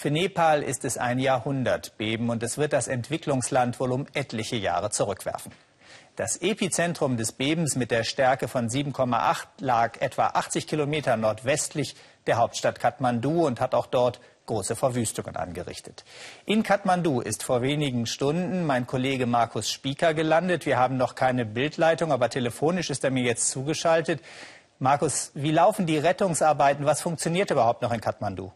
Für Nepal ist es ein Jahrhundertbeben und es wird das Entwicklungsland wohl um etliche Jahre zurückwerfen. Das Epizentrum des Bebens mit der Stärke von 7,8 lag etwa 80 Kilometer nordwestlich der Hauptstadt Kathmandu und hat auch dort große Verwüstungen angerichtet. In Kathmandu ist vor wenigen Stunden mein Kollege Markus Spieker gelandet. Wir haben noch keine Bildleitung, aber telefonisch ist er mir jetzt zugeschaltet. Markus, wie laufen die Rettungsarbeiten? Was funktioniert überhaupt noch in Kathmandu?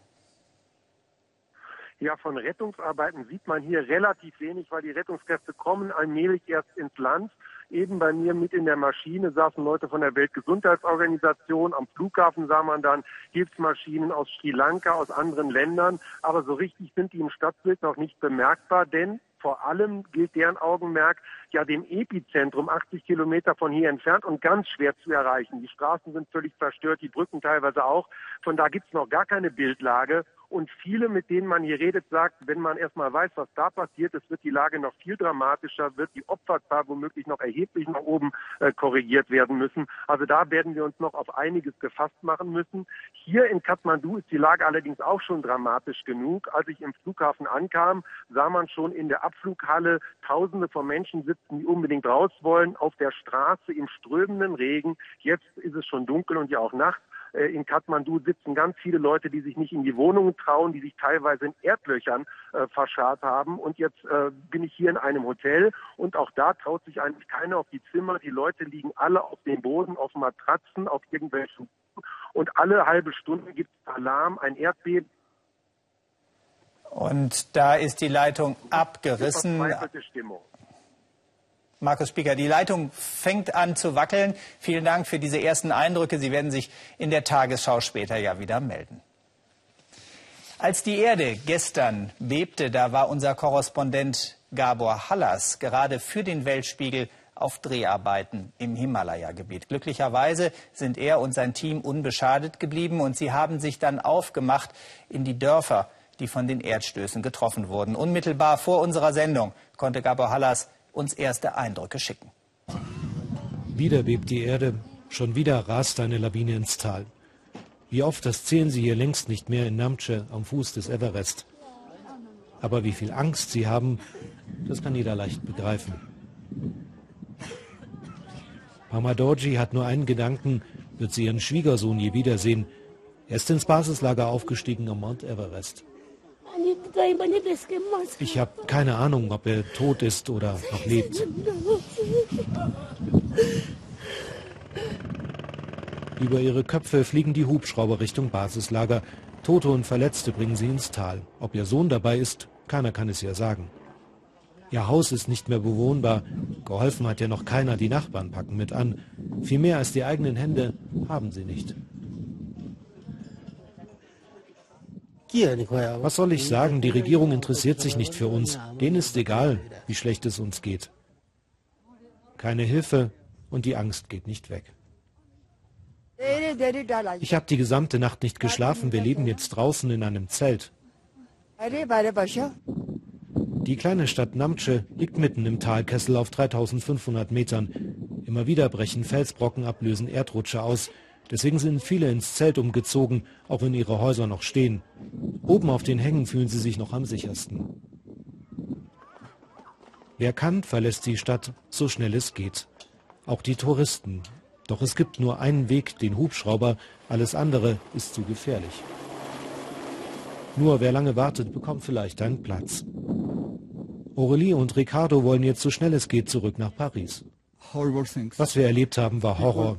Ja, von Rettungsarbeiten sieht man hier relativ wenig, weil die Rettungskräfte kommen allmählich erst ins Land. Eben bei mir mit in der Maschine saßen Leute von der Weltgesundheitsorganisation. Am Flughafen sah man dann Hilfsmaschinen aus Sri Lanka, aus anderen Ländern. Aber so richtig sind die im Stadtbild noch nicht bemerkbar, denn vor allem gilt deren Augenmerk ja dem Epizentrum 80 Kilometer von hier entfernt und ganz schwer zu erreichen. Die Straßen sind völlig zerstört, die Brücken teilweise auch. Von da gibt es noch gar keine Bildlage. Und viele, mit denen man hier redet, sagt, wenn man erstmal weiß, was da passiert, es wird die Lage noch viel dramatischer, wird die Opferzahl womöglich noch erheblich nach oben äh, korrigiert werden müssen. Also da werden wir uns noch auf einiges gefasst machen müssen. Hier in Kathmandu ist die Lage allerdings auch schon dramatisch genug. Als ich im Flughafen ankam, sah man schon in der Abflughalle Tausende von Menschen sitzen, die unbedingt raus wollen, auf der Straße im strömenden Regen. Jetzt ist es schon dunkel und ja auch Nacht. Äh, in Kathmandu sitzen ganz viele Leute, die sich nicht in die Wohnungen trauen, die sich teilweise in Erdlöchern äh, verscharrt haben. Und jetzt äh, bin ich hier in einem Hotel und auch da traut sich eigentlich keiner auf die Zimmer. Die Leute liegen alle auf dem Boden, auf Matratzen, auf irgendwelchen und alle halbe Stunde gibt es Alarm, ein Erdbeben. Und da ist die Leitung abgerissen. Stimmung. Markus Spieker, die Leitung fängt an zu wackeln. Vielen Dank für diese ersten Eindrücke. Sie werden sich in der Tagesschau später ja wieder melden. Als die Erde gestern bebte, da war unser Korrespondent Gabor Hallas gerade für den Weltspiegel auf Dreharbeiten im Himalaya-Gebiet. Glücklicherweise sind er und sein Team unbeschadet geblieben und sie haben sich dann aufgemacht in die Dörfer, die von den Erdstößen getroffen wurden. Unmittelbar vor unserer Sendung konnte Gabor Hallas uns erste Eindrücke schicken. Wieder bebt die Erde, schon wieder rast eine Lawine ins Tal. Wie oft, das zählen sie hier längst nicht mehr in Namche am Fuß des Everest. Aber wie viel Angst sie haben, das kann jeder leicht begreifen. Pamadorji hat nur einen Gedanken, wird sie ihren Schwiegersohn je wiedersehen. Er ist ins Basislager aufgestiegen am Mount Everest. Ich habe keine Ahnung, ob er tot ist oder noch lebt. Über ihre Köpfe fliegen die Hubschrauber Richtung Basislager. Tote und Verletzte bringen sie ins Tal. Ob ihr Sohn dabei ist, keiner kann es ja sagen. Ihr Haus ist nicht mehr bewohnbar. Geholfen hat ja noch keiner, die Nachbarn packen mit an. Viel mehr als die eigenen Hände haben sie nicht. Was soll ich sagen? Die Regierung interessiert sich nicht für uns. Denen ist egal, wie schlecht es uns geht. Keine Hilfe und die Angst geht nicht weg. Ich habe die gesamte Nacht nicht geschlafen. Wir leben jetzt draußen in einem Zelt. Die kleine Stadt Namche liegt mitten im Talkessel auf 3500 Metern. Immer wieder brechen Felsbrocken ab, lösen Erdrutsche aus. Deswegen sind viele ins Zelt umgezogen, auch wenn ihre Häuser noch stehen. Oben auf den Hängen fühlen sie sich noch am sichersten. Wer kann, verlässt die Stadt so schnell es geht. Auch die Touristen. Doch es gibt nur einen Weg, den Hubschrauber, alles andere ist zu gefährlich. Nur wer lange wartet, bekommt vielleicht einen Platz. Aurelie und Ricardo wollen jetzt so schnell es geht zurück nach Paris. Was wir erlebt haben, war Horror.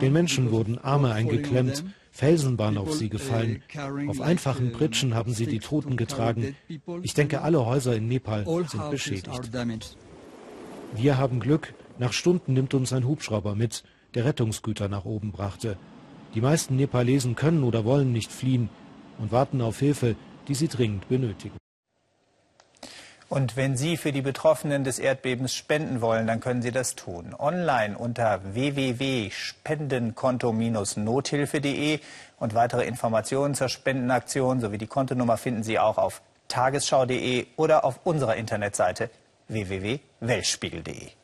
Den Menschen wurden Arme eingeklemmt, Felsen waren auf sie gefallen. Auf einfachen Pritschen haben sie die Toten getragen. Ich denke, alle Häuser in Nepal sind beschädigt. Wir haben Glück. Nach Stunden nimmt uns ein Hubschrauber mit, der Rettungsgüter nach oben brachte. Die meisten Nepalesen können oder wollen nicht fliehen und warten auf Hilfe, die sie dringend benötigen. Und wenn Sie für die Betroffenen des Erdbebens spenden wollen, dann können Sie das tun. Online unter www.spendenkonto-nothilfe.de und weitere Informationen zur Spendenaktion sowie die Kontonummer finden Sie auch auf tagesschau.de oder auf unserer Internetseite www.weltspiegel.de.